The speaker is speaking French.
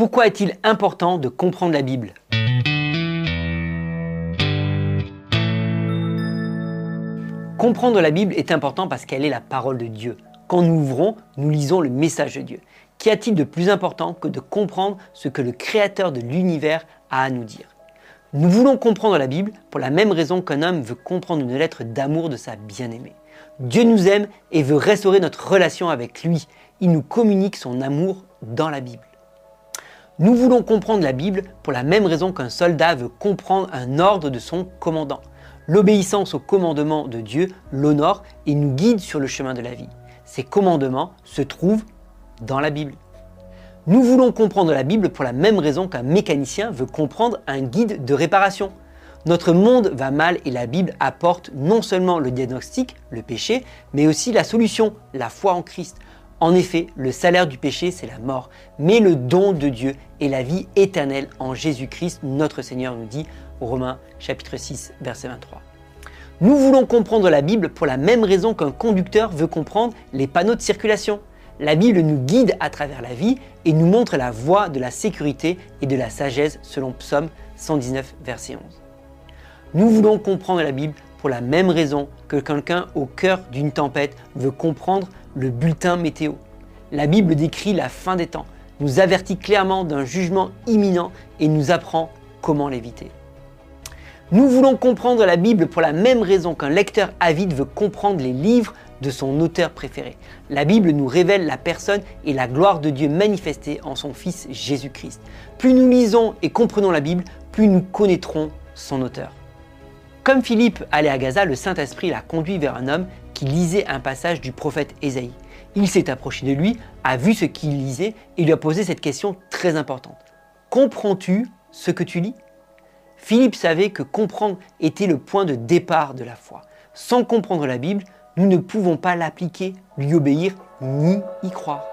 Pourquoi est-il important de comprendre la Bible? Comprendre la Bible est important parce qu'elle est la parole de Dieu. Quand nous ouvrons, nous lisons le message de Dieu. Qu'y a-t-il de plus important que de comprendre ce que le Créateur de l'univers a à nous dire? Nous voulons comprendre la Bible pour la même raison qu'un homme veut comprendre une lettre d'amour de sa bien-aimée. Dieu nous aime et veut restaurer notre relation avec lui. Il nous communique son amour dans la Bible. Nous voulons comprendre la Bible pour la même raison qu'un soldat veut comprendre un ordre de son commandant. L'obéissance aux commandements de Dieu l'honore et nous guide sur le chemin de la vie. Ces commandements se trouvent dans la Bible. Nous voulons comprendre la Bible pour la même raison qu'un mécanicien veut comprendre un guide de réparation. Notre monde va mal et la Bible apporte non seulement le diagnostic, le péché, mais aussi la solution, la foi en Christ. En effet, le salaire du péché, c'est la mort, mais le don de Dieu est la vie éternelle en Jésus-Christ, notre Seigneur nous dit Romains chapitre 6 verset 23. Nous voulons comprendre la Bible pour la même raison qu'un conducteur veut comprendre les panneaux de circulation. La Bible nous guide à travers la vie et nous montre la voie de la sécurité et de la sagesse selon Psaume 119 verset 11. Nous voulons comprendre la Bible pour la même raison que quelqu'un au cœur d'une tempête veut comprendre le bulletin météo. La Bible décrit la fin des temps, nous avertit clairement d'un jugement imminent et nous apprend comment l'éviter. Nous voulons comprendre la Bible pour la même raison qu'un lecteur avide veut comprendre les livres de son auteur préféré. La Bible nous révèle la personne et la gloire de Dieu manifestée en son Fils Jésus-Christ. Plus nous lisons et comprenons la Bible, plus nous connaîtrons son auteur. Comme Philippe allait à Gaza, le Saint-Esprit l'a conduit vers un homme lisait un passage du prophète Ésaïe. Il s'est approché de lui, a vu ce qu'il lisait et lui a posé cette question très importante. Comprends-tu ce que tu lis? Philippe savait que comprendre était le point de départ de la foi. Sans comprendre la Bible, nous ne pouvons pas l'appliquer, lui obéir ni y croire.